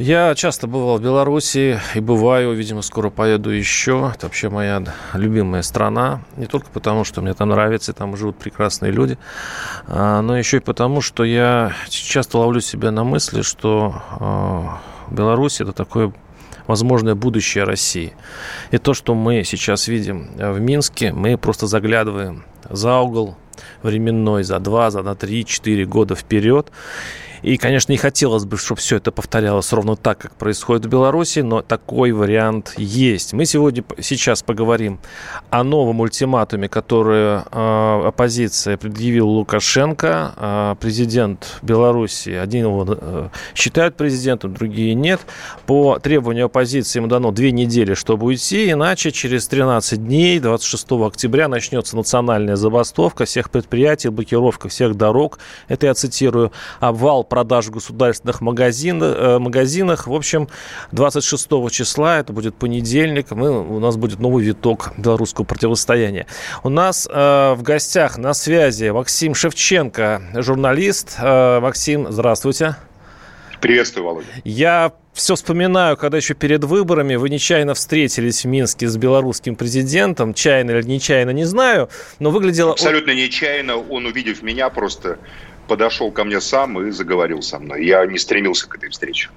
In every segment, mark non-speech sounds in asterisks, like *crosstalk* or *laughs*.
Я часто бывал в Беларуси и бываю, видимо, скоро поеду еще. Это вообще моя любимая страна. Не только потому, что мне там нравится, там живут прекрасные люди, а, но еще и потому, что я часто ловлю себя на мысли, что а, Беларусь – это такое возможное будущее России. И то, что мы сейчас видим в Минске, мы просто заглядываем за угол временной, за два, за на три, четыре года вперед. И, конечно, не хотелось бы, чтобы все это повторялось ровно так, как происходит в Беларуси, но такой вариант есть. Мы сегодня сейчас поговорим о новом ультиматуме, который э, оппозиция предъявила Лукашенко. Э, президент Беларуси, один его э, считают президентом, другие нет. По требованию оппозиции ему дано две недели, чтобы уйти, иначе через 13 дней, 26 октября, начнется национальная забастовка всех предприятий, блокировка всех дорог. Это я цитирую. Обвал продаж в государственных магазин, э, магазинах. В общем, 26 числа, это будет понедельник, мы, у нас будет новый виток белорусского противостояния. У нас э, в гостях на связи Максим Шевченко, журналист. Э, Максим, здравствуйте. Приветствую, Володя. Я все вспоминаю, когда еще перед выборами вы нечаянно встретились в Минске с белорусским президентом. Чаянно или нечаянно, не знаю, но выглядело... Абсолютно нечаянно. Он, увидев меня, просто подошел ко мне сам и заговорил со мной. Я не стремился к этой встрече.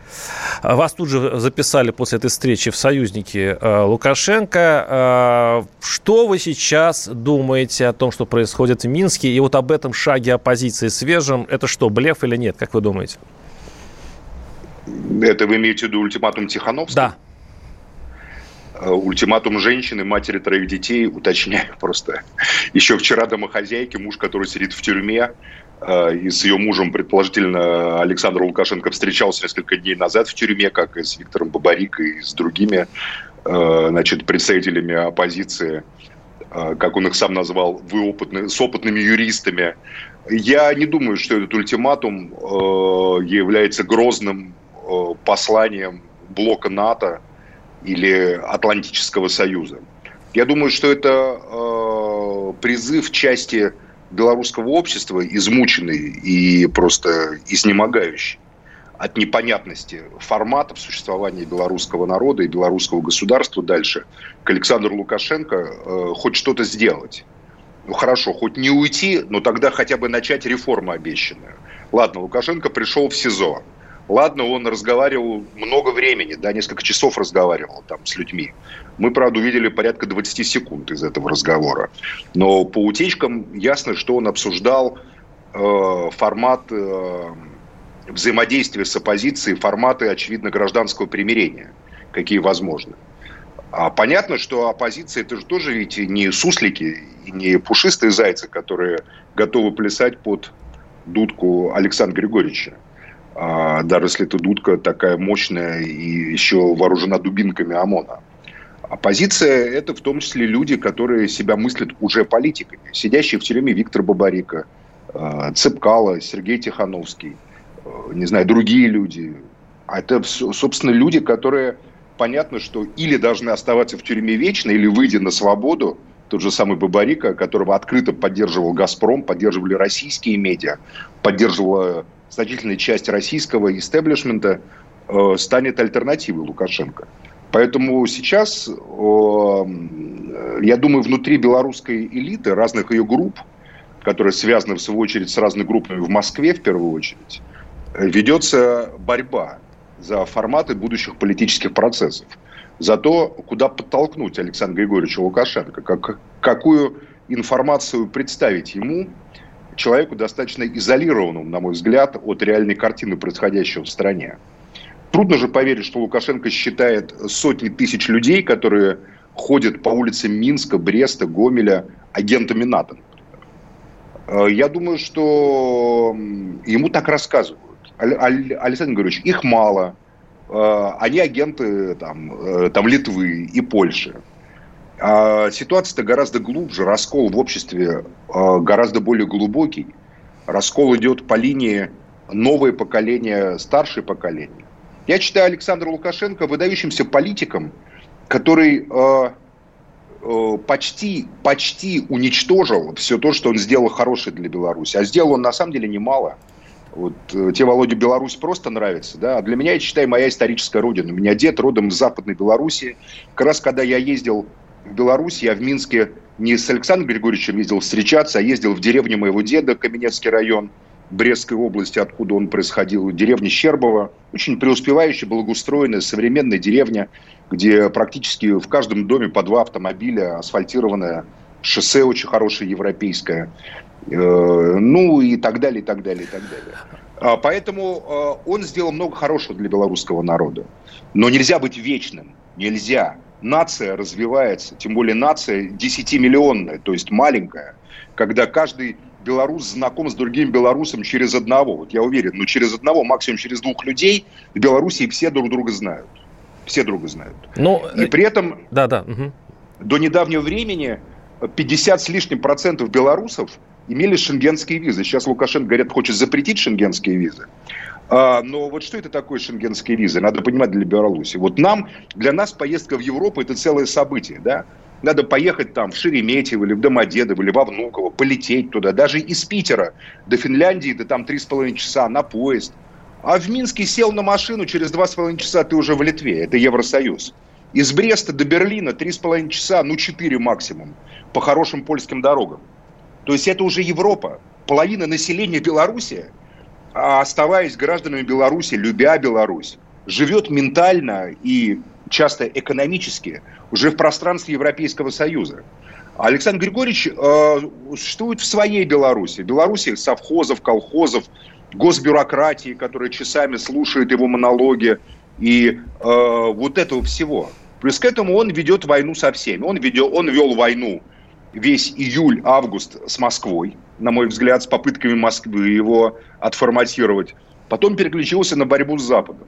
Вас тут же записали после этой встречи в союзники э, Лукашенко. Э, что вы сейчас думаете о том, что происходит в Минске? И вот об этом шаге оппозиции свежем. Это что, блеф или нет, как вы думаете? Это вы имеете в виду ультиматум Тихановского? Да. Ультиматум женщины, матери троих детей, уточняю просто. Еще вчера домохозяйки, муж, который сидит в тюрьме, и с ее мужем, предположительно, Александр Лукашенко встречался несколько дней назад в тюрьме, как и с Виктором Бабарикой, и с другими значит, представителями оппозиции, как он их сам назвал, вы опытны, с опытными юристами. Я не думаю, что этот ультиматум является грозным посланием блока НАТО или Атлантического Союза. Я думаю, что это призыв части белорусского общества, измученный и просто изнемогающий от непонятности форматов существования белорусского народа и белорусского государства дальше, к Александру Лукашенко э, хоть что-то сделать. Ну хорошо, хоть не уйти, но тогда хотя бы начать реформу обещанную. Ладно, Лукашенко пришел в СИЗО. Ладно, он разговаривал много времени, да, несколько часов разговаривал там с людьми. Мы, правда, увидели порядка 20 секунд из этого разговора. Но по утечкам ясно, что он обсуждал э, формат э, взаимодействия с оппозицией, форматы, очевидно, гражданского примирения, какие возможны. А понятно, что оппозиция это же тоже ведь не суслики не пушистые зайцы, которые готовы плясать под дудку Александра Григорьевича. А, даже если эта дудка такая мощная и еще вооружена дубинками ОМОНа. Оппозиция – это в том числе люди, которые себя мыслят уже политиками. Сидящие в тюрьме Виктор Бабарика, а, Цепкало, Сергей Тихановский, а, не знаю, другие люди. А это, собственно, люди, которые понятно, что или должны оставаться в тюрьме вечно, или выйдя на свободу, тот же самый Бабарика, которого открыто поддерживал «Газпром», поддерживали российские медиа, поддерживала значительная часть российского истеблишмента э, станет альтернативой Лукашенко. Поэтому сейчас, э, я думаю, внутри белорусской элиты, разных ее групп, которые связаны, в свою очередь, с разными группами в Москве, в первую очередь, ведется борьба за форматы будущих политических процессов. За то, куда подтолкнуть Александра Григорьевича Лукашенко, как, какую информацию представить ему, человеку достаточно изолированному, на мой взгляд, от реальной картины происходящего в стране. Трудно же поверить, что Лукашенко считает сотни тысяч людей, которые ходят по улицам Минска, Бреста, Гомеля агентами НАТО. Э, я думаю, что ему так рассказывают. Александр Григорьевич, их мало. Э, они агенты там, э, там Литвы и Польши. А ситуация-то гораздо глубже, раскол в обществе э, гораздо более глубокий. Раскол идет по линии новое поколение, старшее поколение. Я считаю Александра Лукашенко выдающимся политиком, который э, почти, почти уничтожил все то, что он сделал хорошее для Беларуси. А сделал он на самом деле немало. Вот э, тебе, Володя, Беларусь просто нравится, да? А для меня, я считаю, моя историческая родина. У меня дед родом из Западной Беларуси. Как раз когда я ездил Беларусь, я в Минске не с Александром Григорьевичем ездил встречаться, а ездил в деревню моего деда, Каменецкий район, Брестской области, откуда он происходил, деревня Щербова. Очень преуспевающая, благоустроенная, современная деревня, где практически в каждом доме по два автомобиля, асфальтированное шоссе очень хорошее, европейское. Э, ну и так далее, и так далее, и так далее. А, поэтому э, он сделал много хорошего для белорусского народа. Но нельзя быть вечным. Нельзя нация развивается, тем более нация 10-миллионная, то есть маленькая, когда каждый белорус знаком с другим белорусом через одного. Вот я уверен, ну через одного, максимум через двух людей в Беларуси все друг друга знают. Все друга знают. Но... Ну, И при этом да, да, угу. до недавнего времени 50 с лишним процентов белорусов имели шенгенские визы. Сейчас Лукашенко, говорят, хочет запретить шенгенские визы. А, но вот что это такое шенгенские визы? Надо понимать для Беларуси. Вот нам, для нас поездка в Европу – это целое событие, да? Надо поехать там в Шереметьево или в Домодедово или во Внуково, полететь туда. Даже из Питера до Финляндии, да там три с половиной часа на поезд. А в Минске сел на машину, через два с половиной часа ты уже в Литве. Это Евросоюз. Из Бреста до Берлина три с половиной часа, ну четыре максимум, по хорошим польским дорогам. То есть это уже Европа. Половина населения Беларуси – оставаясь гражданами Беларуси, любя Беларусь, живет ментально и часто экономически уже в пространстве Европейского Союза. Александр Григорьевич э, существует в своей Беларуси. Беларуси совхозов, колхозов, госбюрократии, которая часами слушает его монологи и э, вот этого всего. Плюс к этому он ведет войну со всеми. Он, ведет, он вел войну весь июль-август с Москвой на мой взгляд, с попытками Москвы его отформатировать. Потом переключился на борьбу с Западом.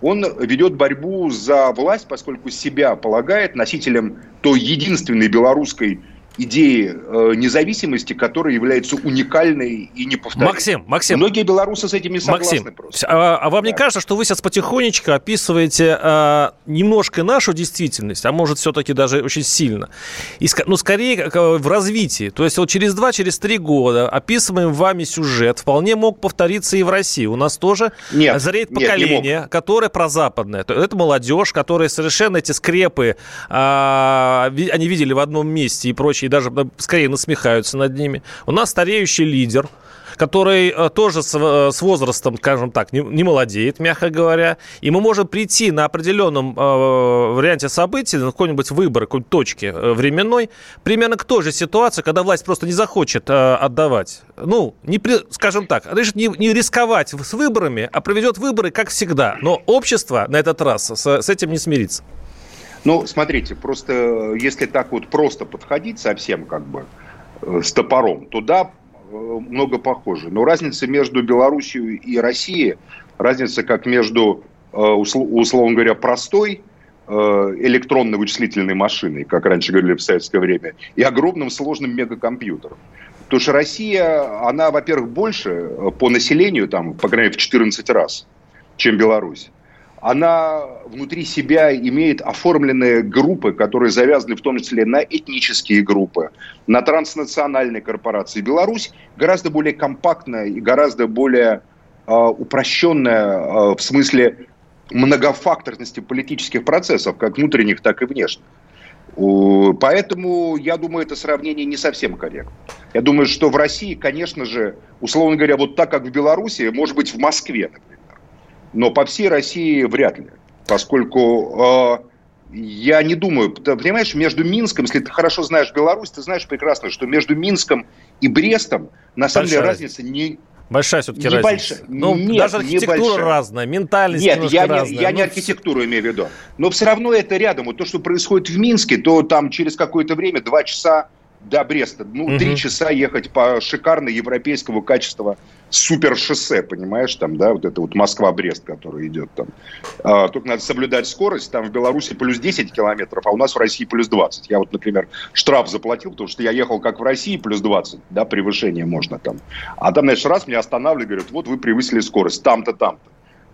Он ведет борьбу за власть, поскольку себя полагает носителем той единственной белорусской идеи э, независимости, которая является уникальной и неповторимой. Максим, Максим. Многие белорусы с этим не согласны Максим, просто. А, а вам да. не кажется, что вы сейчас потихонечку описываете а, немножко нашу действительность, а может все-таки даже очень сильно? И, ну, скорее в развитии. То есть вот через два, через три года описываем вами сюжет вполне мог повториться и в России. У нас тоже нет, зреет поколение, нет, которое прозападное. Это молодежь, которая совершенно эти скрепы, а, они видели в одном месте и прочее и даже скорее насмехаются над ними. У нас стареющий лидер, который э, тоже с, э, с возрастом, скажем так, не, молодеет, мягко говоря. И мы можем прийти на определенном э, варианте событий, на какой-нибудь выбор, какой-нибудь точки э, временной, примерно к той же ситуации, когда власть просто не захочет отдавать. Ну, не, скажем так, решит не, не рисковать с выборами, а проведет выборы, как всегда. Но общество на этот раз с, с этим не смирится. Ну, смотрите, просто э, если так вот просто подходить совсем как бы э, с топором, то да, э, много похоже. Но разница между Белоруссией и Россией, разница как между, условно говоря, простой электронной вычислительной машиной, как раньше говорили в советское время, и огромным сложным мегакомпьютером. Потому что Россия, она, во-первых, больше по населению, там, по крайней мере, в 14 раз, чем Беларусь она внутри себя имеет оформленные группы, которые завязаны в том числе на этнические группы, на транснациональные корпорации. Беларусь гораздо более компактная и гораздо более э, упрощенная э, в смысле многофакторности политических процессов, как внутренних, так и внешних. Поэтому, я думаю, это сравнение не совсем корректно. Я думаю, что в России, конечно же, условно говоря, вот так, как в Беларуси, может быть, в Москве, например, но по всей России вряд ли, поскольку э, я не думаю, ты понимаешь, между Минском, если ты хорошо знаешь Беларусь, ты знаешь прекрасно, что между Минском и Брестом на самом деле разница не, Большая все-таки разница. Ну, Нет, даже архитектура небольшая. разная, ментальность Нет, я не, разная. я ну, не архитектуру имею в виду. Но все равно это рядом. Вот то, что происходит в Минске, то там через какое-то время, два часа, до Бреста. Ну, три часа ехать по шикарно европейского качества супер шоссе, понимаешь, там, да, вот это вот Москва-Брест, который идет там. А, только надо соблюдать скорость, там в Беларуси плюс 10 километров, а у нас в России плюс 20. Я вот, например, штраф заплатил, потому что я ехал как в России, плюс 20, да, превышение можно там. А там, значит, раз меня останавливают, говорят, вот вы превысили скорость, там-то, там-то.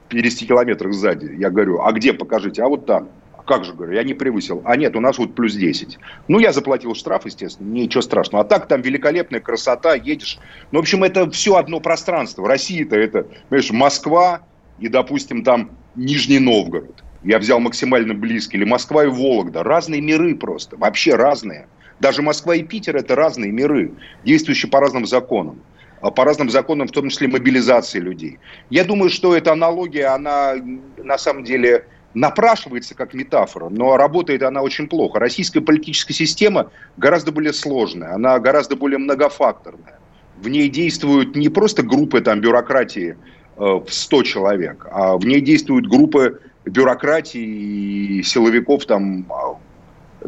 50 километрах сзади. Я говорю, а где, покажите, а вот там. Как же, говорю, я не превысил. А нет, у нас вот плюс 10. Ну, я заплатил штраф, естественно, ничего страшного. А так там великолепная красота, едешь. Ну, в общем, это все одно пространство. Россия-то это, понимаешь, Москва и, допустим, там Нижний Новгород. Я взял максимально близкий. Или Москва и Вологда. Разные миры просто. Вообще разные. Даже Москва и Питер – это разные миры, действующие по разным законам а по разным законам, в том числе мобилизации людей. Я думаю, что эта аналогия, она на самом деле напрашивается как метафора, но работает она очень плохо. Российская политическая система гораздо более сложная, она гораздо более многофакторная. В ней действуют не просто группы там, бюрократии э, в 100 человек, а в ней действуют группы бюрократии и силовиков там а,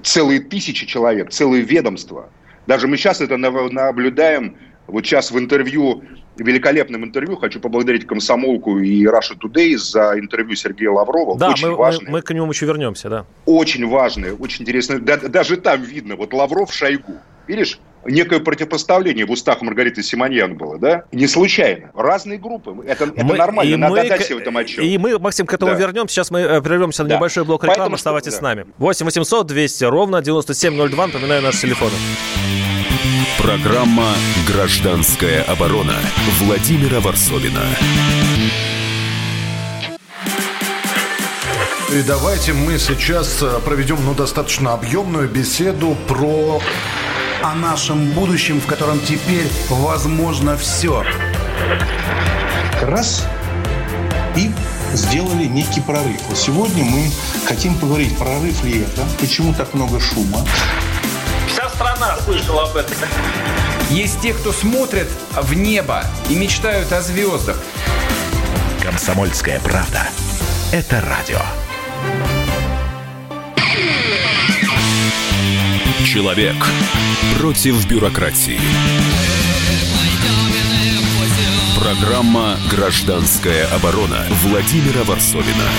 целые тысячи человек, целые ведомства. Даже мы сейчас это наблюдаем вот сейчас в интервью, великолепном интервью, хочу поблагодарить комсомолку и Russia Today за интервью Сергея Лаврова. Да, очень мы, важное. мы, мы к нему еще вернемся, да. Очень важное, очень интересное. Да, даже там видно, вот Лавров, Шойгу. Видишь, некое противопоставление в устах Маргариты Симоньян было, да? Не случайно. Разные группы. Это, это мы, нормально, и надо мы, дать себе в этом отчет. И мы, Максим, к этому да. вернемся. Сейчас мы э, прервемся на да. небольшой блок рекламы. Поэтому, Оставайтесь да. с нами. 8 800 200 ровно 9702. Напоминаю, наши телефоны. Программа «Гражданская оборона» Владимира Варсовина. И давайте мы сейчас э, проведем ну, достаточно объемную беседу про... О нашем будущем, в котором теперь возможно все. Раз и сделали некий прорыв. Сегодня мы хотим поговорить, прорыв ли это, почему так много шума, страна слышала об этом. Есть те, кто смотрят в небо и мечтают о звездах. Комсомольская правда. Это радио. Человек против бюрократии. Программа «Гражданская оборона» Владимира Варсовина.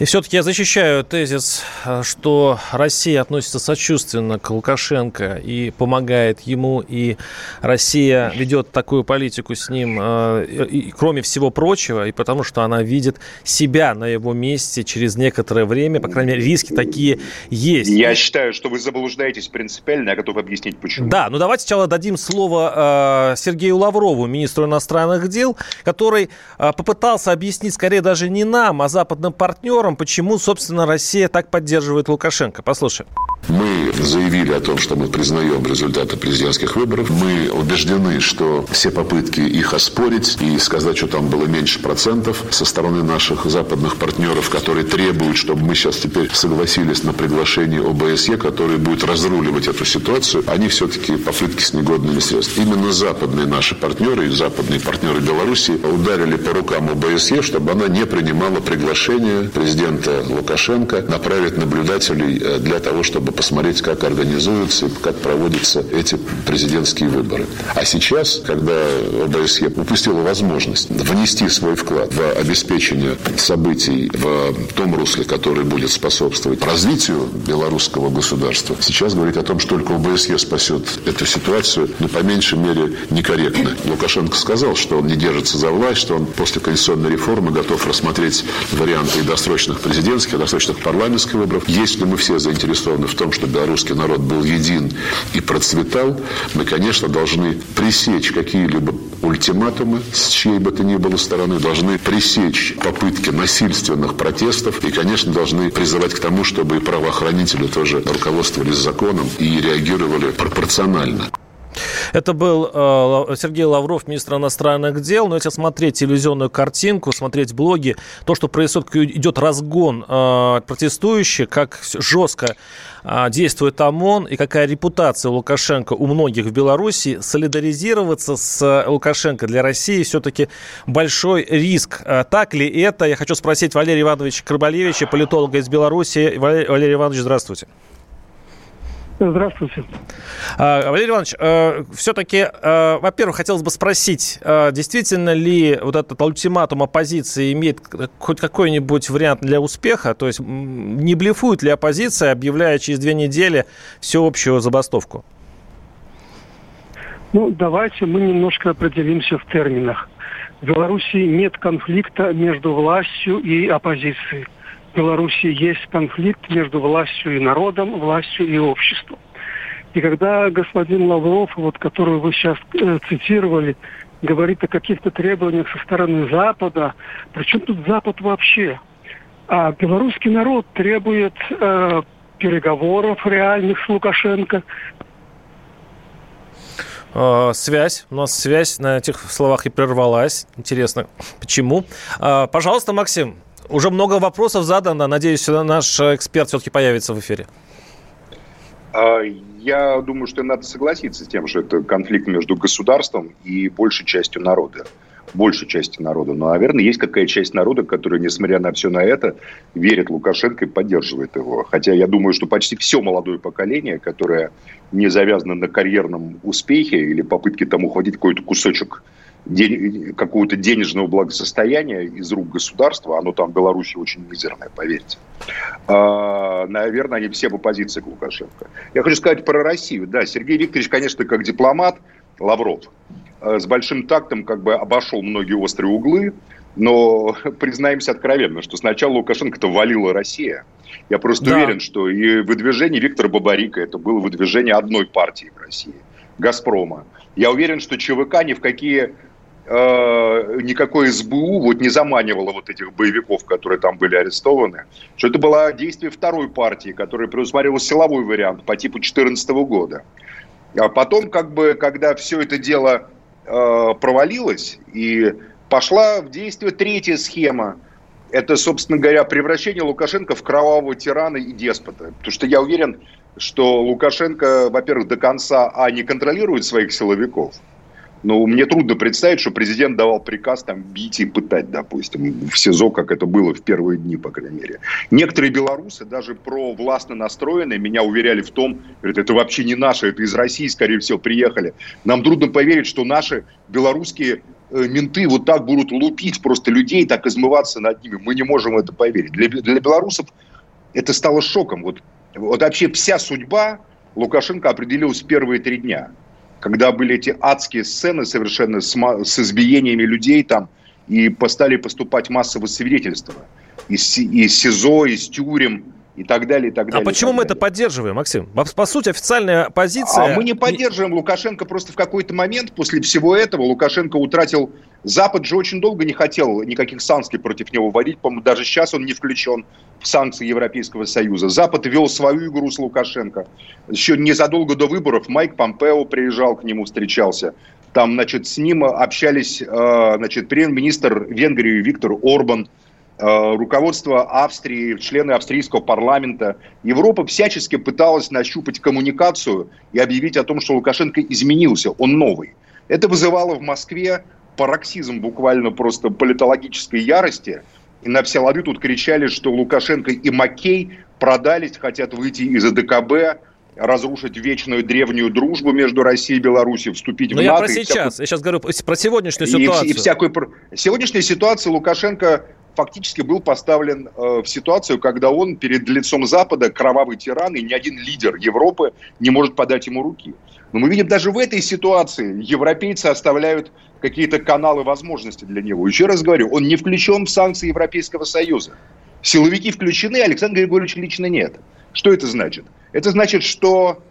И все-таки я защищаю тезис, э, что Россия относится сочувственно к Лукашенко и помогает ему, и Россия ведет такую политику с ним, э, и, кроме всего прочего, и потому что она видит себя на его месте через некоторое время, по крайней мере, риски такие есть. Я считаю, что вы заблуждаетесь принципиально, я готов объяснить, почему. Да, ну давайте сначала дадим слово э, Сергею Лаврову, министру иностранных дел, который попытался объяснить скорее даже не нам, а западным партнерам, партнерам, почему, собственно, Россия так поддерживает Лукашенко. Послушаем. Мы заявили о том, что мы признаем результаты президентских выборов. Мы убеждены, что все попытки их оспорить и сказать, что там было меньше процентов со стороны наших западных партнеров, которые требуют, чтобы мы сейчас теперь согласились на приглашение ОБСЕ, который будет разруливать эту ситуацию, они все-таки попытки с негодными средствами. Именно западные наши партнеры и западные партнеры Беларуси ударили по рукам ОБСЕ, чтобы она не принимала приглашение президента Лукашенко направить наблюдателей э, для того, чтобы посмотреть, как организуются и как проводятся эти президентские выборы. А сейчас, когда ОБСЕ упустила возможность внести свой вклад в обеспечение событий в том русле, который будет способствовать развитию белорусского государства, сейчас говорить о том, что только ОБСЕ спасет эту ситуацию, ну, по меньшей мере, некорректно. Лукашенко сказал, что он не держится за власть, что он после конституционной реформы готов рассмотреть варианты и досрочных президентских, досрочных парламентских выборов. Если мы все заинтересованы в том, чтобы белорусский народ был един и процветал, мы, конечно, должны пресечь какие-либо ультиматумы с чьей бы то ни было стороны, должны пресечь попытки насильственных протестов и, конечно, должны призывать к тому, чтобы и правоохранители тоже руководствовались законом и реагировали пропорционально. Это был э, Сергей Лавров, министр иностранных дел. Но если смотреть телевизионную картинку, смотреть блоги, то, что происходит, идет разгон э, протестующих, как жестко э, действует ОМОН и какая репутация Лукашенко у многих в Беларуси, солидаризироваться с Лукашенко для России все-таки большой риск. Э, так ли это? Я хочу спросить Валерия Ивановича Крыбалевича, политолога из Беларуси. Валерий Иванович, здравствуйте. Здравствуйте. А, Валерий Иванович, э, все-таки, э, во-первых, хотелось бы спросить, э, действительно ли вот этот ультиматум оппозиции имеет хоть какой-нибудь вариант для успеха? То есть не блефует ли оппозиция, объявляя через две недели всеобщую забастовку? Ну, давайте мы немножко определимся в терминах. В Беларуси нет конфликта между властью и оппозицией. Беларуси есть конфликт между властью и народом, властью и обществом. И когда господин Лавров, вот, которого вы сейчас э, цитировали, говорит о каких-то требованиях со стороны Запада, причем тут Запад вообще? А белорусский народ требует э, переговоров реальных с Лукашенко, Э, связь. У нас связь на этих словах и прервалась. Интересно, почему? Э, пожалуйста, Максим. Уже много вопросов задано. Надеюсь, наш эксперт все-таки появится в эфире. А, я думаю, что надо согласиться с тем, что это конфликт между государством и большей частью народа большей части народа. Но, наверное, есть какая часть народа, которая, несмотря на все на это, верит Лукашенко и поддерживает его. Хотя я думаю, что почти все молодое поколение, которое не завязано на карьерном успехе или попытке там ухватить какой-то кусочек день, какого-то денежного благосостояния из рук государства, оно там в Беларуси очень мизерное, поверьте. А, наверное, они все в оппозиции к Лукашенко. Я хочу сказать про Россию. Да, Сергей Викторович, конечно, как дипломат, Лавров, Э, с большим тактом как бы обошел многие острые углы, но *laughs* признаемся откровенно, что сначала Лукашенко-то валила Россия. Я просто да. уверен, что и выдвижение Виктора Бабарика это было выдвижение одной партии в России, Газпрома. Я уверен, что ЧВК ни в какие э, никакой СБУ вот не заманивало вот этих боевиков, которые там были арестованы, что это было действие второй партии, которая предусматривала силовой вариант по типу 2014 года. А потом, как бы, когда все это дело э, провалилась и пошла в действие третья схема. Это, собственно говоря, превращение Лукашенко в кровавого тирана и деспота. Потому что я уверен, что Лукашенко, во-первых, до конца, а, не контролирует своих силовиков – ну, мне трудно представить, что президент давал приказ там бить и пытать, допустим, в СИЗО, как это было в первые дни, по крайней мере. Некоторые белорусы, даже про властно настроенные, меня уверяли в том, говорят, это вообще не наши, это из России, скорее всего, приехали. Нам трудно поверить, что наши белорусские э, менты вот так будут лупить просто людей, так измываться над ними. Мы не можем это поверить. Для, для белорусов это стало шоком. Вот, вот вообще вся судьба Лукашенко определилась в первые три дня когда были эти адские сцены совершенно с, с избиениями людей там, и стали поступать массовые свидетельства. Из, из СИЗО, из тюрем, и так далее, и так а далее. А почему мы далее. это поддерживаем, Максим? По сути, официальная позиция... А мы не поддерживаем Лукашенко, просто в какой-то момент после всего этого Лукашенко утратил... Запад же очень долго не хотел никаких санкций против него вводить, по-моему, даже сейчас он не включен в санкции Европейского Союза. Запад вел свою игру с Лукашенко. Еще незадолго до выборов Майк Помпео приезжал к нему, встречался. Там, значит, с ним общались, э, значит, премьер-министр Венгрии Виктор Орбан – руководство Австрии, члены австрийского парламента, Европа всячески пыталась нащупать коммуникацию и объявить о том, что Лукашенко изменился, он новый. Это вызывало в Москве пароксизм буквально просто политологической ярости. И на все лады тут кричали, что Лукашенко и Маккей продались, хотят выйти из АДКБ, разрушить вечную древнюю дружбу между Россией и Беларусью, вступить Но в НАТО. я про сейчас. Всякую... Я сейчас говорю про сегодняшнюю ситуацию. И, и всякую... Сегодняшняя ситуация Лукашенко фактически был поставлен э, в ситуацию, когда он перед лицом Запада кровавый тиран, и ни один лидер Европы не может подать ему руки. Но мы видим, даже в этой ситуации европейцы оставляют какие-то каналы возможности для него. Еще раз говорю, он не включен в санкции Европейского Союза. Силовики включены, Александр Григорьевич лично нет. Что это значит? Это значит, что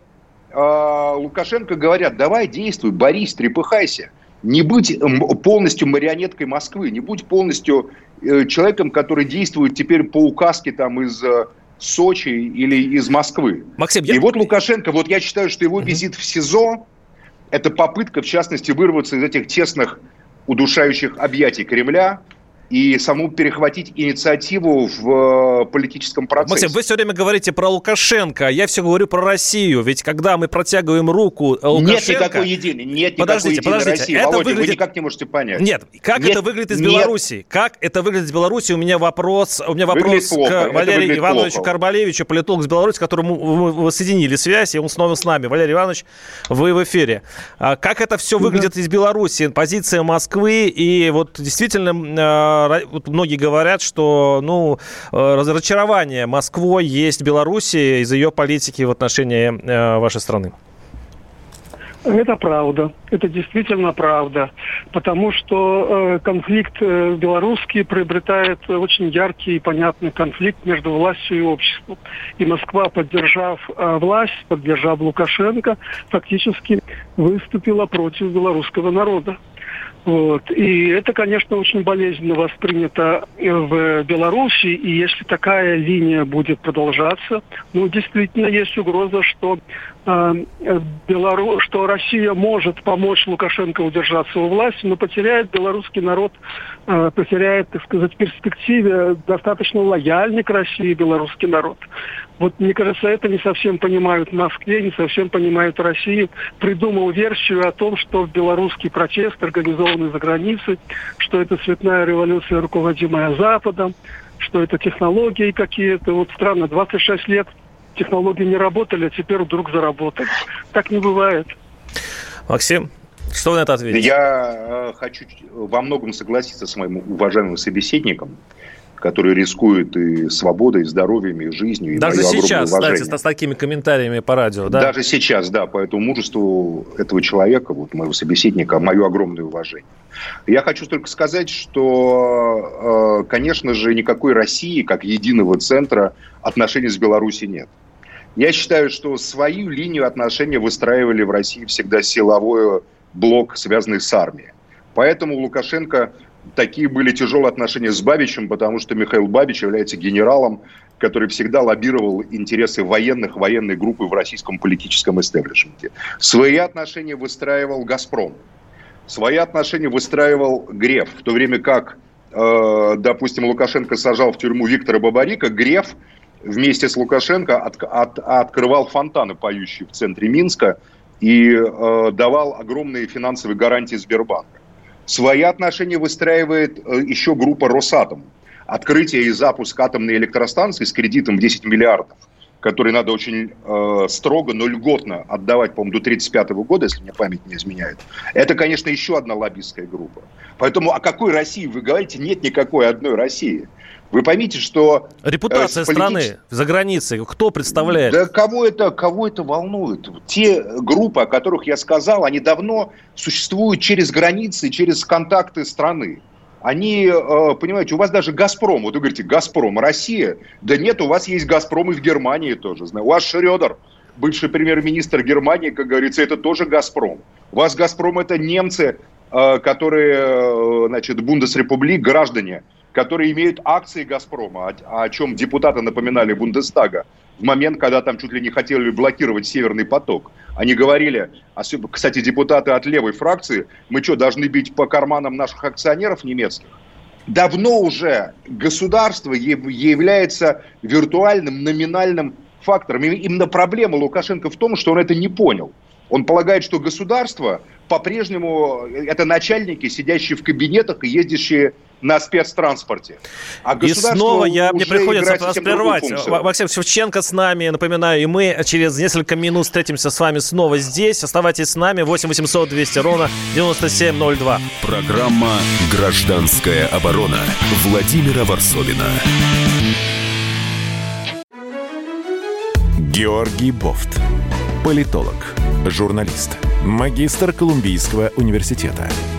э, Лукашенко говорят, давай действуй, борись, трепыхайся. Не будь полностью марионеткой Москвы, не будь полностью э, человеком, который действует теперь по указке там из э, Сочи или из Москвы. Максим, я... И вот Лукашенко, вот я считаю, что его визит в СИЗО – это попытка, в частности, вырваться из этих тесных, удушающих объятий Кремля и саму перехватить инициативу в э, политическом процессе. Максим, вы все время говорите про Лукашенко, а я все говорю про Россию. Ведь когда мы протягиваем руку Лукашенко... Нет никакой единой, нет подождите, никакой подождите, России. это Володя, выглядит... вы никак не можете понять. Нет, как нет, это выглядит из нет. Беларуси? Как это выглядит из Беларуси? У меня вопрос, у меня вопрос плохо, к Валерию Ивановичу плохо. Карбалевичу, политолог из Беларуси, с которым мы воссоединили связь, и он снова с нами. Валерий Иванович, вы в эфире. А Как это все выглядит из Беларуси? Позиция Москвы, и вот действительно, э, вот многие говорят, что ну, э, разочарование Москвой есть Беларуси из-за ее политики в отношении э, вашей страны. Это правда. Это действительно правда. Потому что э, конфликт белорусский приобретает очень яркий и понятный конфликт между властью и обществом. И Москва, поддержав власть, поддержав Лукашенко, фактически выступила против белорусского народа. Вот. И это, конечно, очень болезненно воспринято в Беларуси. И если такая линия будет продолжаться, ну, действительно есть угроза, что, э, Белору... что Россия может помочь Лукашенко удержаться у власти, но потеряет белорусский народ, э, потеряет, так сказать, в перспективе достаточно лояльный к России белорусский народ. Вот, мне кажется, это не совсем понимают в Москве, не совсем понимают в России. Придумал версию о том, что белорусский протест, организованный за границей, что это цветная революция, руководимая Западом, что это технологии какие-то. Вот странно, 26 лет технологии не работали, а теперь вдруг заработали. Так не бывает. Максим, что вы на это ответите? Я э, хочу во многом согласиться с моим уважаемым собеседником который рискует и свободой, и здоровьем, и жизнью. И Даже сейчас, кстати, с, с такими комментариями по радио, да? Даже сейчас, да. Поэтому мужеству этого человека, вот моего собеседника, мое огромное уважение. Я хочу только сказать, что, конечно же, никакой России, как единого центра, отношений с Беларусью нет. Я считаю, что свою линию отношений выстраивали в России всегда силовой блок, связанный с армией. Поэтому Лукашенко такие были тяжелые отношения с Бабичем, потому что Михаил Бабич является генералом, который всегда лоббировал интересы военных, военной группы в российском политическом истеблишменте. Свои отношения выстраивал «Газпром». Свои отношения выстраивал Греф, в то время как, э, допустим, Лукашенко сажал в тюрьму Виктора Бабарика, Греф вместе с Лукашенко от, от, открывал фонтаны, поющие в центре Минска, и э, давал огромные финансовые гарантии Сбербанка. Свои отношения выстраивает еще группа «Росатом». Открытие и запуск атомной электростанции с кредитом в 10 миллиардов, который надо очень э, строго, но льготно отдавать, по-моему, до 1935 года, если мне память не изменяет. Это, конечно, еще одна лоббистская группа. Поэтому о какой России вы говорите? Нет никакой одной России. Вы поймите, что... Репутация э, политич... страны за границей. Кто представляет? Да кого это, кого это волнует? Те группы, о которых я сказал, они давно существуют через границы, через контакты страны. Они, э, понимаете, у вас даже «Газпром», вот вы говорите «Газпром», Россия, да нет, у вас есть «Газпром» и в Германии тоже. У вас Шредер, бывший премьер-министр Германии, как говорится, это тоже «Газпром». У вас «Газпром» это немцы, э, которые, значит, Бундесрепублик, граждане – которые имеют акции «Газпрома», о, о чем депутаты напоминали Бундестага в момент, когда там чуть ли не хотели блокировать «Северный поток». Они говорили, кстати, депутаты от левой фракции, мы что, должны бить по карманам наших акционеров немецких? Давно уже государство является виртуальным, номинальным фактором. Именно проблема Лукашенко в том, что он это не понял. Он полагает, что государство по-прежнему это начальники, сидящие в кабинетах и ездящие на спецтранспорте. А и снова я, мне приходится вас прервать. Максим Шевченко с нами, напоминаю, и мы через несколько минут встретимся с вами снова здесь. Оставайтесь с нами. 8 800 200 ровно 9702. Программа «Гражданская оборона» Владимира Варсовина. Георгий Бофт. Политолог, журналист, магистр Колумбийского университета –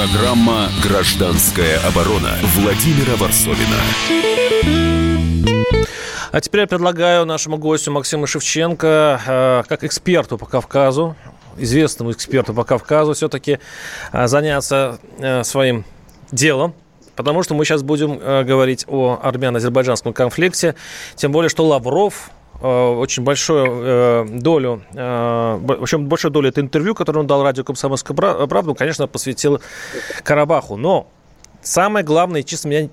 Программа «Гражданская оборона» Владимира Варсовина. А теперь я предлагаю нашему гостю Максиму Шевченко, э, как эксперту по Кавказу, известному эксперту по Кавказу, все-таки э, заняться э, своим делом, потому что мы сейчас будем говорить о армяно-азербайджанском конфликте, тем более, что Лавров очень большую долю, в общем, большую долю это интервью, которое он дал радио «Комсомольская правда», конечно, посвятил Карабаху. Но самое главное, чисто меня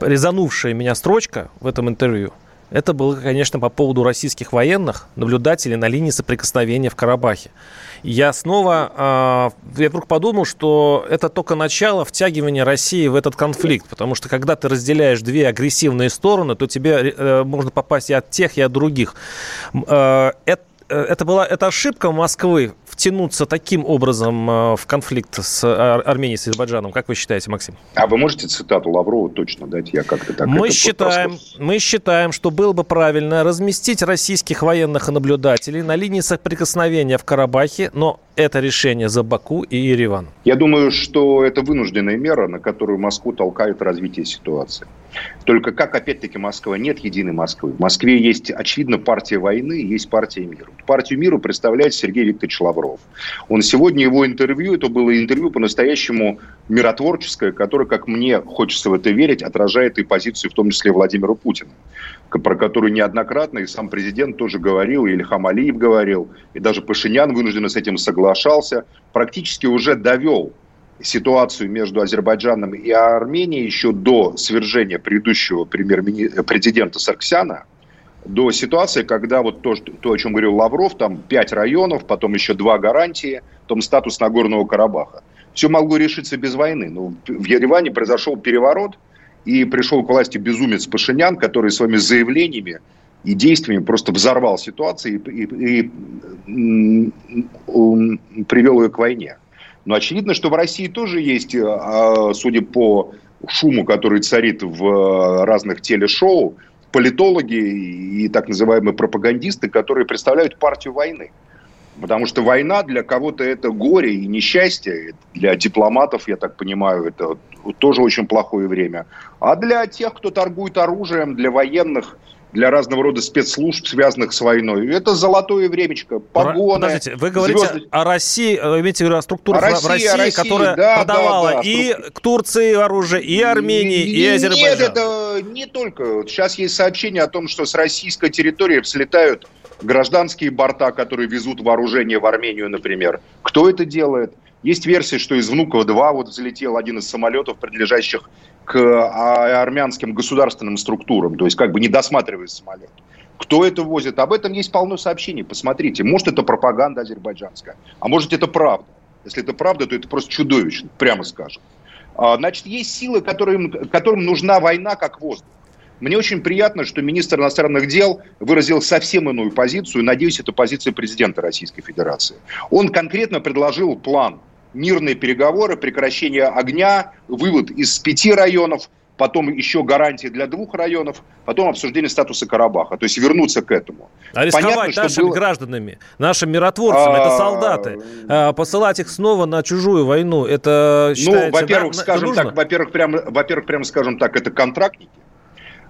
резанувшая меня строчка в этом интервью, это было, конечно, по поводу российских военных, наблюдателей на линии соприкосновения в Карабахе. Я снова, э, я вдруг подумал, что это только начало втягивания России в этот конфликт, потому что когда ты разделяешь две агрессивные стороны, то тебе э, можно попасть и от тех, и от других. Э, это это была это ошибка Москвы втянуться таким образом э, в конфликт с Арменией, с Азербайджаном? Как вы считаете, Максим? А вы можете цитату Лаврова точно дать? Я как-то так мы считаем, мы считаем, что было бы правильно разместить российских военных и наблюдателей на линии соприкосновения в Карабахе, но это решение за Баку и Ереван. Я думаю, что это вынужденная мера, на которую Москву толкает развитие ситуации. Только как, опять-таки, Москва? Нет единой Москвы. В Москве есть, очевидно, партия войны, есть партия мира. Партию мира представляет Сергей Викторович Лавров. Он сегодня, его интервью, это было интервью по-настоящему миротворческое, которое, как мне хочется в это верить, отражает и позицию, в том числе Владимира Путина, про которую неоднократно и сам президент тоже говорил, и Ильхам Алиев говорил, и даже Пашинян вынужденно с этим соглашался, практически уже довел ситуацию между Азербайджаном и Арменией еще до свержения предыдущего премьер-президента Сарксяна, до ситуации, когда вот то, то, о чем говорил Лавров, там пять районов, потом еще два гарантии, потом статус Нагорного Карабаха. Все могло решиться без войны. Но в Ереване произошел переворот, и пришел к власти безумец Пашинян, который своими заявлениями и действиями просто взорвал ситуацию и, и, и привел ее к войне. Но очевидно, что в России тоже есть, э, а, судя по шуму, который царит в э, разных телешоу, политологи и так называемые пропагандисты, которые представляют партию войны. Потому что война для кого-то это горе и несчастье, для дипломатов, я так понимаю, это тоже очень плохое время. А для тех, кто торгует оружием, для военных – для разного рода спецслужб, связанных с войной. Это золотое времечко, погоны. Подождите, вы говорите звезды... о России, э, имеете в виду о структурах о России, в России, России, которая да, продавала да, да, и струк... к Турции оружие, и Армении, и, и Азербайджану. Нет, это не только. Сейчас есть сообщение о том, что с российской территории взлетают гражданские борта, которые везут вооружение в Армению, например. Кто это делает? Есть версия, что из Внуково-2 вот взлетел один из самолетов, принадлежащих к а, армянским государственным структурам, то есть как бы не досматривая самолет. Кто это возит? Об этом есть полно сообщений. Посмотрите. Может, это пропаганда азербайджанская, а может, это правда. Если это правда, то это просто чудовищно, прямо скажем. А, значит, есть силы, которым, которым нужна война как воздух. Мне очень приятно, что министр иностранных дел выразил совсем иную позицию. Надеюсь, это позиция президента Российской Федерации. Он конкретно предложил план мирные переговоры, прекращение огня, вывод из пяти районов, потом еще гарантии для двух районов, потом обсуждение статуса Карабаха. То есть вернуться к этому. А рисковать Понятно, нашими было... гражданами, нашими миротворцами, а... это солдаты. А, посылать их снова на чужую войну, это считается... Ну, во-первых, да, скажем так, во-первых, прямо, во-первых, прямо скажем так, это контрактники.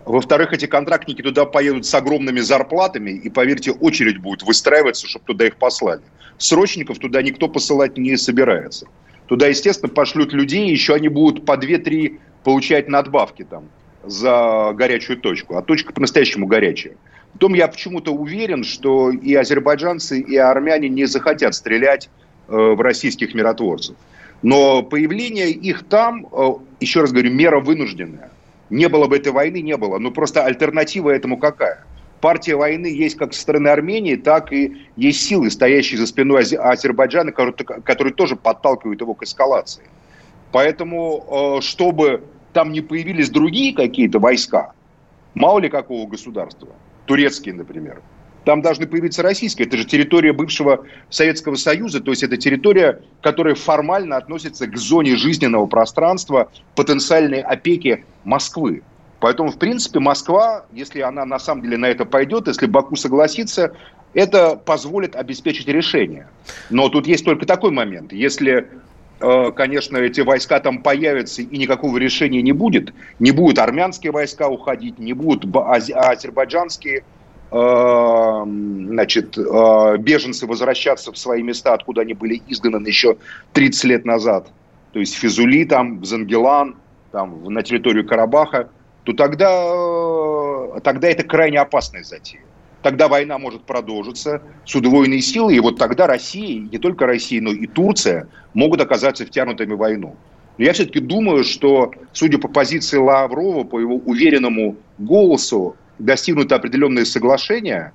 Во-вторых, эти контрактники туда поедут с огромными зарплатами, и, поверьте, очередь будет выстраиваться, чтобы туда их послали. Срочников туда никто посылать не собирается. Туда, естественно, пошлют людей, еще они будут по 2-3 получать надбавки там за горячую точку, а точка по-настоящему горячая. Потом я почему-то уверен, что и азербайджанцы, и армяне не захотят стрелять э, в российских миротворцев. Но появление их там, э, еще раз говорю, мера вынужденная. Не было бы этой войны, не было. Но просто альтернатива этому какая? партия войны есть как со стороны Армении, так и есть силы, стоящие за спиной Азербайджана, которые тоже подталкивают его к эскалации. Поэтому, э, чтобы там не появились другие какие-то войска, мало ли какого государства, турецкие, например, там должны появиться российские. Это же территория бывшего Советского Союза, то есть это территория, которая формально относится к зоне жизненного пространства потенциальной опеки Москвы. Поэтому, в принципе, Москва, если она на самом деле на это пойдет, если Баку согласится, это позволит обеспечить решение. Но тут есть только такой момент. Если э, конечно, эти войска там появятся и никакого решения не будет. Не будут армянские войска уходить, не будут азербайджанские значит, э, беженцы возвращаться в свои места, откуда они были изгнаны еще 30 лет назад. То есть Физули, там, Зангелан, там, на территорию Карабаха, то тогда, тогда это крайне опасная затея тогда война может продолжиться с удвоенной силой, и вот тогда Россия, не только Россия, но и Турция могут оказаться втянутыми в войну. Но я все-таки думаю, что, судя по позиции Лаврова, по его уверенному голосу, достигнуто определенные соглашения,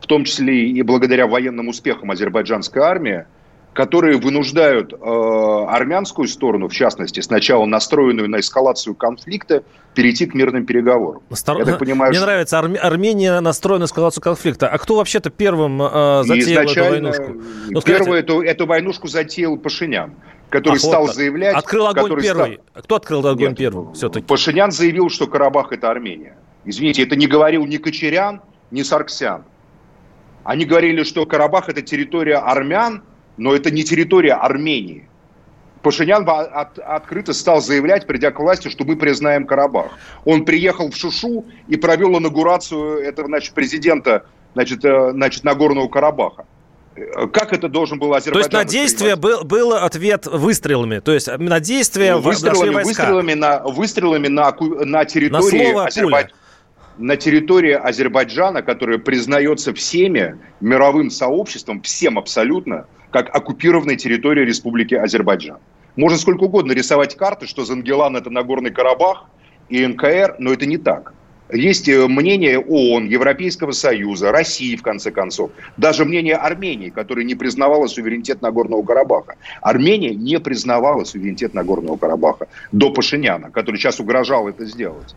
в том числе и благодаря военным успехам азербайджанской армии, которые вынуждают э, армянскую сторону, в частности, сначала настроенную на эскалацию конфликта, перейти к мирным переговорам. Стар... Я так *laughs* понимаю, Мне что... нравится, Ар... Армения настроена на эскалацию конфликта. А кто вообще-то первым э, затеял эту войнушку? Ну, первую эту, эту войнушку затеял Пашинян который Охота. стал заявлять... Открыл огонь первый. Стал... Кто открыл огонь Нет, первым все-таки? Пашинян заявил, что Карабах – это Армения. Извините, это не говорил ни Кочерян, ни Сарксян. Они говорили, что Карабах – это территория армян, но это не территория Армении. Пашинян от, открыто стал заявлять, придя к власти, что мы признаем Карабах. Он приехал в Шушу и провел инаугурацию этого значит, президента значит, э, значит, Нагорного Карабаха. Э, как это должен был Азербайджан То есть на действие был, был ответ выстрелами? То есть на действие ну, выстрелами, выстрелами, на, выстрелами на, на территории на Азербайджана на территории Азербайджана, которая признается всеми мировым сообществом, всем абсолютно, как оккупированной территории Республики Азербайджан. Можно сколько угодно рисовать карты, что Зангелан – это Нагорный Карабах и НКР, но это не так. Есть э, мнение ООН, Европейского Союза, России, в конце концов. Даже мнение Армении, которая не признавала суверенитет Нагорного Карабаха. Армения не признавала суверенитет Нагорного Карабаха до Пашиняна, который сейчас угрожал это сделать.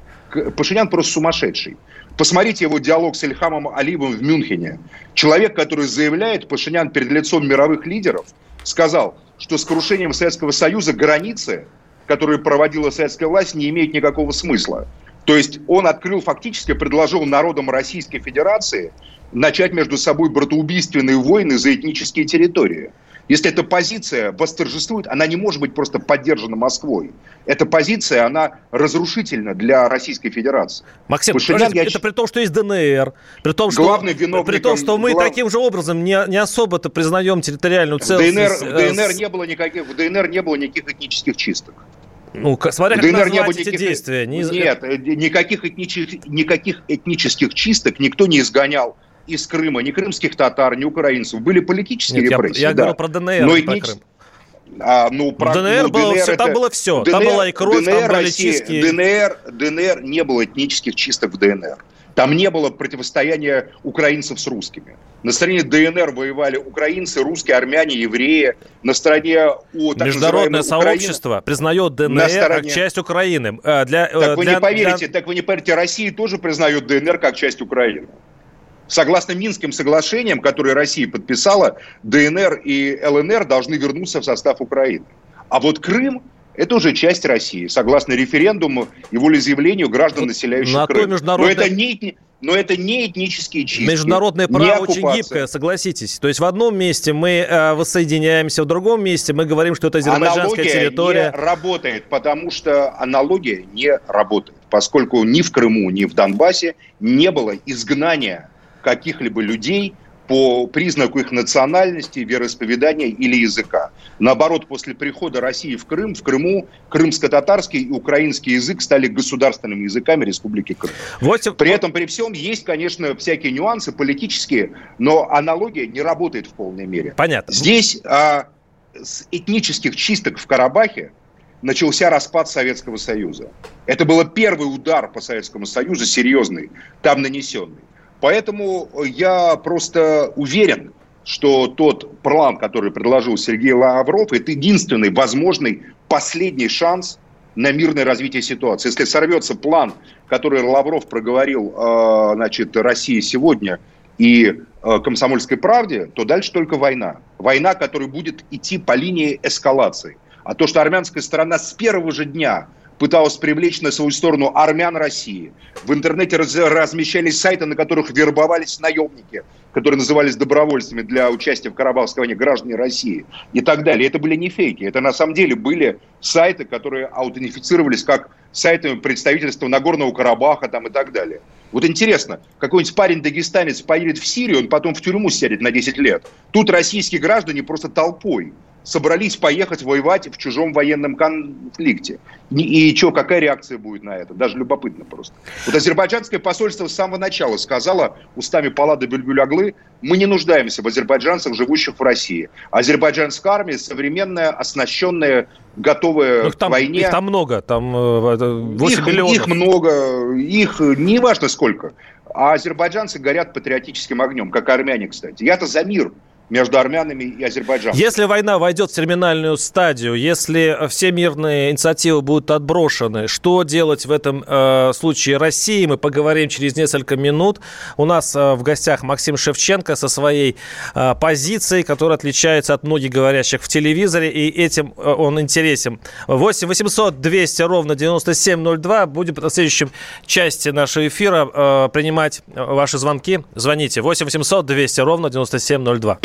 Пашинян просто сумасшедший. Посмотрите его диалог с Ильхамом Алиевым в Мюнхене. Человек, который заявляет, Пашинян перед лицом мировых лидеров, сказал, что с крушением Советского Союза границы, которые проводила советская власть, не имеют никакого смысла. То есть он открыл, фактически предложил народам Российской Федерации начать между собой братоубийственные войны за этнические территории. Если эта позиция восторжествует, она не может быть просто поддержана Москвой. Эта позиция, она разрушительна для Российской Федерации. Максим, Пашинян, я... это при том, что есть ДНР, при том, что, при том, что мы глав... таким же образом не, не особо-то признаем территориальную целостность. В ДНР, в э, ДНР, не было никаких, в ДНР не было никаких этнических чисток. Ну, смотря как ДНР не было эти никаких, действия. Не... Нет, э, никаких этнических, никаких этнических чисток никто не изгонял из Крыма, ни крымских татар, ни украинцев. Были политические Нет, репрессии. Я, я да. говорю про ДНР, Но этнич... про Крым. А, ну, про, ДНР, ну, было ДНР все, это... там было все. ДНР, там была и кровь, ДНР, там были Россия, чистки. ДНР, ДНР не было этнических чисток в ДНР. Там не было противостояния украинцев с русскими. На стороне ДНР воевали украинцы, русские, армяне, евреи. На стороне у так Международное сообщество признает ДНР стороне... как часть Украины. Э, для, э, так вы для, не поверите, для... так вы не поверите, Россия тоже признает ДНР как часть Украины. Согласно Минским соглашениям, которые Россия подписала, ДНР и ЛНР должны вернуться в состав Украины. А вот Крым это уже часть России, согласно референдуму и волеизъявлению граждан, населяющих На Крым. Международное... Но это не, но это не этнические чистки. Международное право очень гибкое, согласитесь. То есть в одном месте мы э, воссоединяемся, в другом месте мы говорим, что это азербайджанская аналогия территория. не работает, потому что аналогия не работает, поскольку ни в Крыму, ни в Донбассе не было изгнания каких-либо людей по признаку их национальности, вероисповедания или языка. Наоборот, после прихода России в Крым, в Крыму крымско-татарский и украинский язык стали государственными языками Республики Крым. Вот... При этом, при всем, есть, конечно, всякие нюансы политические, но аналогия не работает в полной мере. Понятно. Здесь а, с этнических чисток в Карабахе начался распад Советского Союза. Это был первый удар по Советскому Союзу, серьезный, там нанесенный. Поэтому я просто уверен, что тот план, который предложил Сергей Лавров, это единственный возможный последний шанс на мирное развитие ситуации. Если сорвется план, который Лавров проговорил э, значит, России сегодня и э, комсомольской правде, то дальше только война. Война, которая будет идти по линии эскалации. А то, что армянская сторона с первого же дня пыталась привлечь на свою сторону армян России. В интернете раз, размещались сайты, на которых вербовались наемники, которые назывались добровольцами для участия в Карабахской войне, граждане России и так далее. Это были не фейки, это на самом деле были сайты, которые аутентифицировались как сайты представительства Нагорного Карабаха там, и так далее. Вот интересно, какой-нибудь парень-дагестанец поедет в Сирию, он потом в тюрьму сядет на 10 лет. Тут российские граждане просто толпой собрались поехать воевать в чужом военном конфликте. И, и что, какая реакция будет на это? Даже любопытно просто. Вот азербайджанское посольство с самого начала сказало устами Палады Бюльбюляглы, мы не нуждаемся в азербайджанцах, живущих в России. Азербайджанская армия современная, оснащенная, готовая ну, там, к войне. Их там много, там 8 их, миллионов. Их много, их не важно сколько. А азербайджанцы горят патриотическим огнем, как армяне, кстати. Я-то за мир между армянами и Азербайджаном. Если война войдет в терминальную стадию, если все мирные инициативы будут отброшены, что делать в этом э, случае России, мы поговорим через несколько минут. У нас э, в гостях Максим Шевченко со своей э, позицией, которая отличается от многих говорящих в телевизоре, и этим э, он интересен. 8 800 200 ровно 9702. Будем в следующем части нашего эфира э, принимать ваши звонки. Звоните 8 800 200 ровно 9702.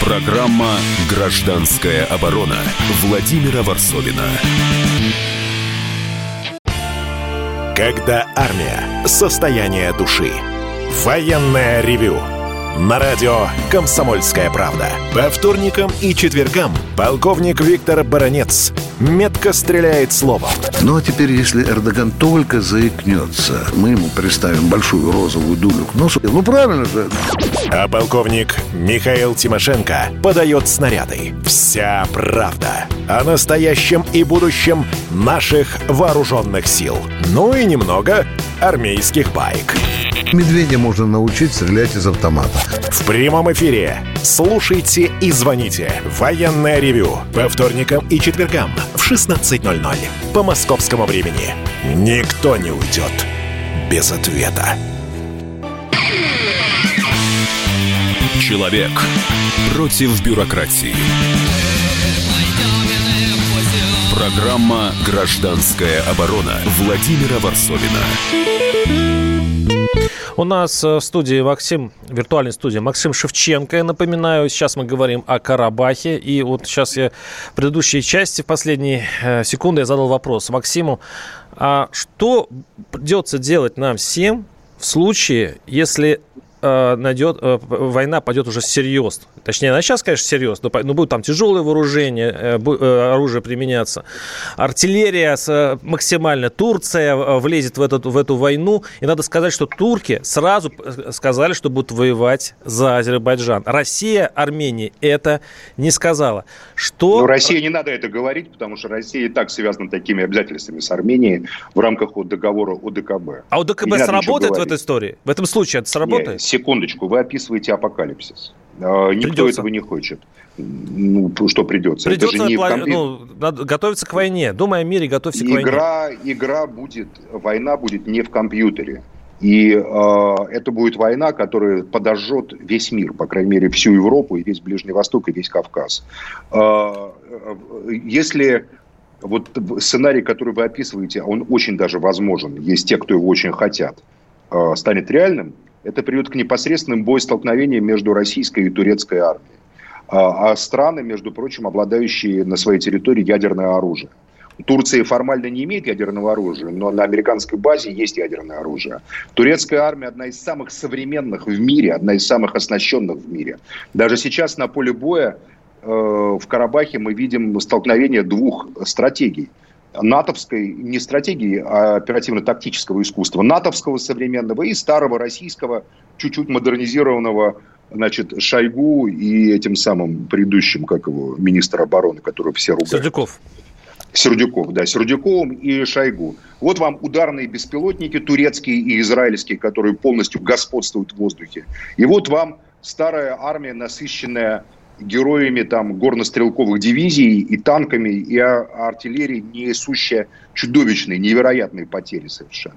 Программа «Гражданская оборона» Владимира Варсовина. Когда армия. Состояние души. Военное ревю. На радио «Комсомольская правда». По вторникам и четвергам полковник Виктор Баранец метко стреляет словом. Ну а теперь, если Эрдоган только заикнется, мы ему представим большую розовую дулю к носу. Ну правильно же. А полковник Михаил Тимошенко подает снаряды. Вся правда о настоящем и будущем наших вооруженных сил. Ну и немного армейских байк. Медведя можно научить стрелять из автомата. В прямом эфире. Слушайте и звоните. Военное ревю. По вторникам и четвергам в 16.00 по московскому времени. Никто не уйдет без ответа. Человек против бюрократии. Программа «Гражданская оборона» Владимира Варсовина. У нас э, в студии Максим, виртуальной студии Максим Шевченко, я напоминаю. Сейчас мы говорим о Карабахе. И вот сейчас я в предыдущей части, в последние э, секунды я задал вопрос Максиму. А что придется делать нам всем в случае, если э, найдет, э, война пойдет уже серьезно. Точнее, она сейчас, конечно, серьезно, но, но будут там тяжелые вооружения, э, э, оружие применяться. Артиллерия с, э, максимально. Турция влезет в эту, в эту войну. И надо сказать, что турки сразу сказали, что будут воевать за Азербайджан. Россия, Армения это не сказала. Что... Но России не надо это говорить, потому что Россия и так связана такими обязательствами с Арменией в рамках договора ОДКБ. А ОДКБ сработает в этой истории? В этом случае это сработает? Нет, секундочку, вы описываете апокалипсис. А, никто придется. этого не хочет. Ну, что придется? Придется Это же не план... компьютер... ну, надо готовиться к войне. Думай о мире, готовься игра, к войне. Игра будет, война будет не в компьютере. И э, это будет война, которая подожжет весь мир, по крайней мере, всю Европу, и весь Ближний Восток, и весь Кавказ. Э, если вот сценарий, который вы описываете, он очень даже возможен, есть те, кто его очень хотят, э, станет реальным, это приведет к непосредственным боестолкновениям между российской и турецкой армией. А, а страны, между прочим, обладающие на своей территории ядерное оружие. Турция формально не имеет ядерного оружия, но на американской базе есть ядерное оружие. Турецкая армия одна из самых современных в мире, одна из самых оснащенных в мире. Даже сейчас на поле боя э, в Карабахе мы видим столкновение двух стратегий – натовской, не стратегии, а оперативно-тактического искусства, натовского современного и старого российского, чуть-чуть модернизированного значит, Шойгу и этим самым предыдущим, как его, министр обороны, которого все ругают. Сердюков. Сердюков, да, Сердюковым и Шойгу. Вот вам ударные беспилотники турецкие и израильские, которые полностью господствуют в воздухе. И вот вам старая армия, насыщенная героями там горнострелковых дивизий и танками, и артиллерии, несущая чудовищные, невероятные потери совершенно.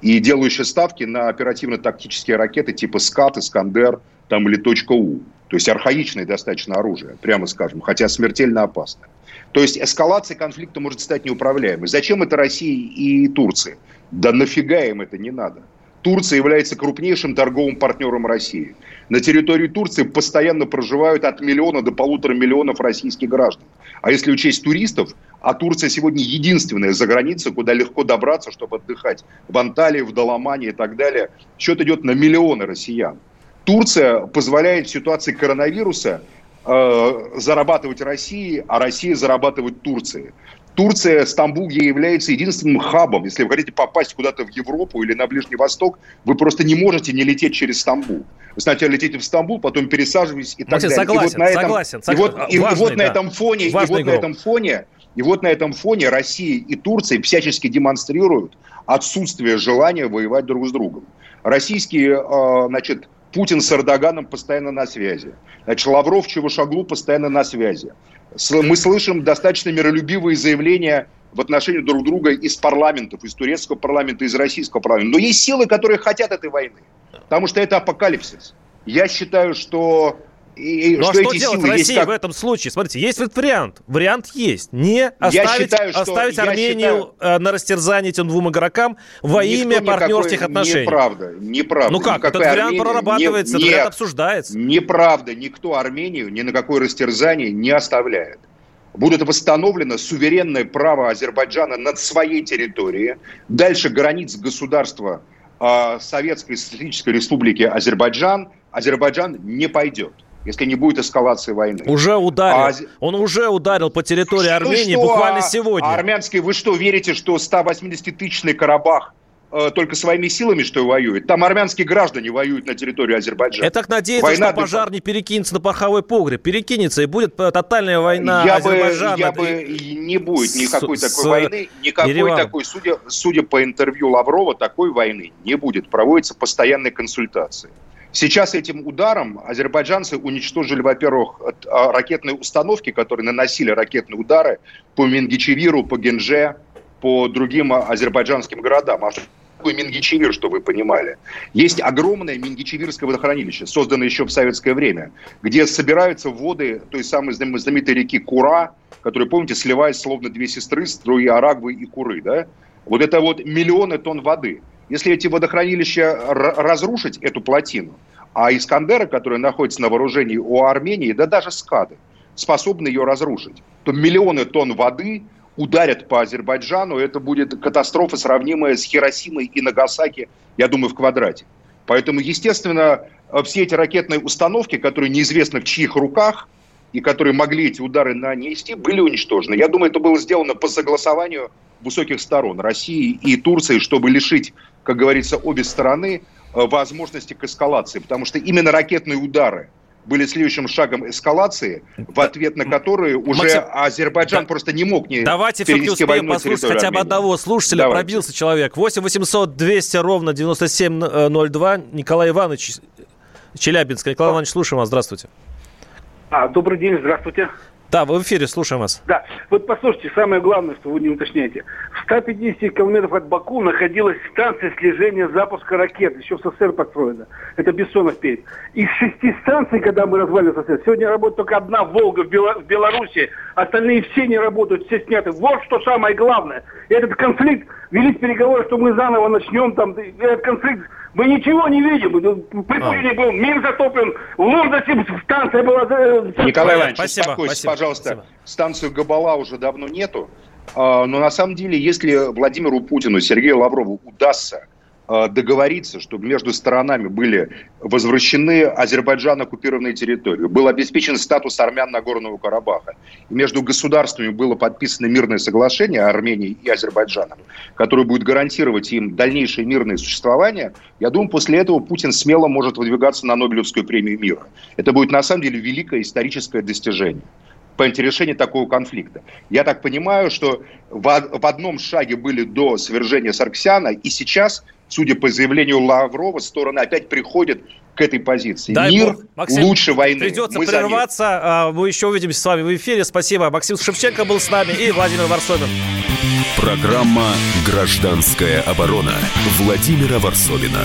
И делающая ставки на оперативно-тактические ракеты типа «Скат», «Искандер» там, или «Точка У». То есть архаичное достаточно оружие, прямо скажем, хотя смертельно опасное. То есть эскалация конфликта может стать неуправляемой. Зачем это России и Турции? Да нафига им это не надо? Турция является крупнейшим торговым партнером России. На территории Турции постоянно проживают от миллиона до полутора миллионов российских граждан. А если учесть туристов, а Турция сегодня единственная за границей, куда легко добраться, чтобы отдыхать в Анталии, в Доломане и так далее, счет идет на миллионы россиян. Турция позволяет в ситуации коронавируса э, зарабатывать России, а Россия зарабатывать Турции. Турция, Стамбул является единственным хабом. Если вы хотите попасть куда-то в Европу или на Ближний Восток, вы просто не можете не лететь через Стамбул. Вы сначала летите в Стамбул, потом пересаживаетесь и так Матин, далее. Согласен, и вот на этом, согласен. И вот, и, важный, и вот да. на этом фоне, и вот на этом фоне, и вот на этом фоне Россия и Турция всячески демонстрируют отсутствие желания воевать друг с другом. Российские, э, значит, Путин с Эрдоганом постоянно на связи. Значит, Лавров, Чевушаглу постоянно на связи. Мы слышим достаточно миролюбивые заявления в отношении друг друга из парламентов, из турецкого парламента, из российского парламента. Но есть силы, которые хотят этой войны, потому что это апокалипсис. Я считаю, что и, ну что а что эти делать силы России как... в этом случае? Смотрите, есть вот вариант. Вариант есть. Не оставить, считаю, что- оставить я Армению э, на растерзание этим двум игрокам во имя партнерских отношений. Неправда, неправда. Ну как, этот вариант Армении- прорабатывается, не- этот вариант обсуждается. Неправда, никто Армению ни на какое растерзание не оставляет. Будет восстановлено суверенное право Азербайджана над своей территорией. Дальше границ государства э, Советской Социалистической Республики Азербайджан Азербайджан не пойдет, если не будет эскалации войны. Уже ударил. А Он уже ударил по территории Армении что, буквально а- сегодня. а армянский, вы что, верите, что 180-тысячный Карабах э, только своими силами, что воюет? Там армянские граждане воюют на территории Азербайджана. Я так надеюсь, Война что пожар не перекинется на пороховой погреб. Перекинется, и будет тотальная война я бы, Азербайджана. я бы и- и не будет никакой с- такой с войны, никакой Ереваном. такой, судя, судя по интервью Лаврова, такой войны не будет. Проводятся постоянные консультации. Сейчас этим ударом азербайджанцы уничтожили, во-первых, а, ракетные установки, которые наносили ракетные удары по Мингичевиру, по Генже, по другим а, азербайджанским городам. А что такое Мингичевир, чтобы вы понимали? Есть огромное Мингичевирское водохранилище, созданное еще в советское время, где собираются воды той самой знам- знаменитой реки Кура, которая, помните, сливается словно две сестры, струи Арагвы и Куры, да? Вот это вот миллионы тонн воды. Если эти водохранилища разрушить, эту плотину, а Искандеры, которые находятся на вооружении у Армении, да даже Скады, способны ее разрушить, то миллионы тонн воды ударят по Азербайджану, это будет катастрофа, сравнимая с Хиросимой и Нагасаки, я думаю, в квадрате. Поэтому, естественно, э, все эти ракетные установки, которые неизвестно в чьих руках, и которые могли эти удары нанести, были уничтожены. Я думаю, это было сделано по согласованию высоких сторон России и Турции, чтобы лишить, как говорится, обе стороны э, возможности к эскалации. Потому что именно ракетные удары были следующим шагом эскалации, в ответ на которые уже Максим, Азербайджан просто не мог не Давайте все-таки успеем послушать хотя бы Армении. одного слушателя. Давайте. Пробился человек. 8 800 200 ровно 9702. Николай Иванович Челябинск. Николай Иванович, слушаем вас. Здравствуйте. А, добрый день, здравствуйте. Да, вы в эфире, слушаем вас. Да, вот послушайте, самое главное, что вы не уточняете. В 150 километров от Баку находилась станция слежения запуска ракет, еще в СССР построена. Это Бессонов перед. Из шести станций, когда мы развалили СССР, сегодня работает только одна «Волга» в, Бело- в Беларуси, остальные все не работают, все сняты. Вот что самое главное. Этот конфликт, велись переговоры, что мы заново начнем там, этот конфликт, мы ничего не видим. При Путине был мир затоплен, в Лондоне станция была... э, Николай Иванович, Спасибо, успокойтесь, спасибо, пожалуйста. спасибо. Станцию Габала уже давно нету. А, Но на самом деле, если Владимиру Путину, Сергею Лаврову удастся а, договориться, чтобы между сторонами были возвращены Азербайджан оккупированные территории, был обеспечен статус армян Нагорного Карабаха, и между государствами было подписано мирное соглашение Армении и Азербайджаном, которое будет гарантировать им дальнейшее мирное существование, я думаю, после этого Путин смело может выдвигаться на Нобелевскую премию мира. Это будет на самом деле великое историческое достижение по решению такого конфликта. Я так понимаю, что в, в одном шаге были до свержения Сарксяна, и сейчас, судя по заявлению Лаврова, стороны опять приходят к этой позиции. Дай Мир бог. Максим, лучше войны. Придется Мы прерваться. А, Мы еще увидимся с вами в эфире. Спасибо. Максим Шевченко был с нами и Владимир Варсобин. Программа «Гражданская оборона» Владимира Варсовина.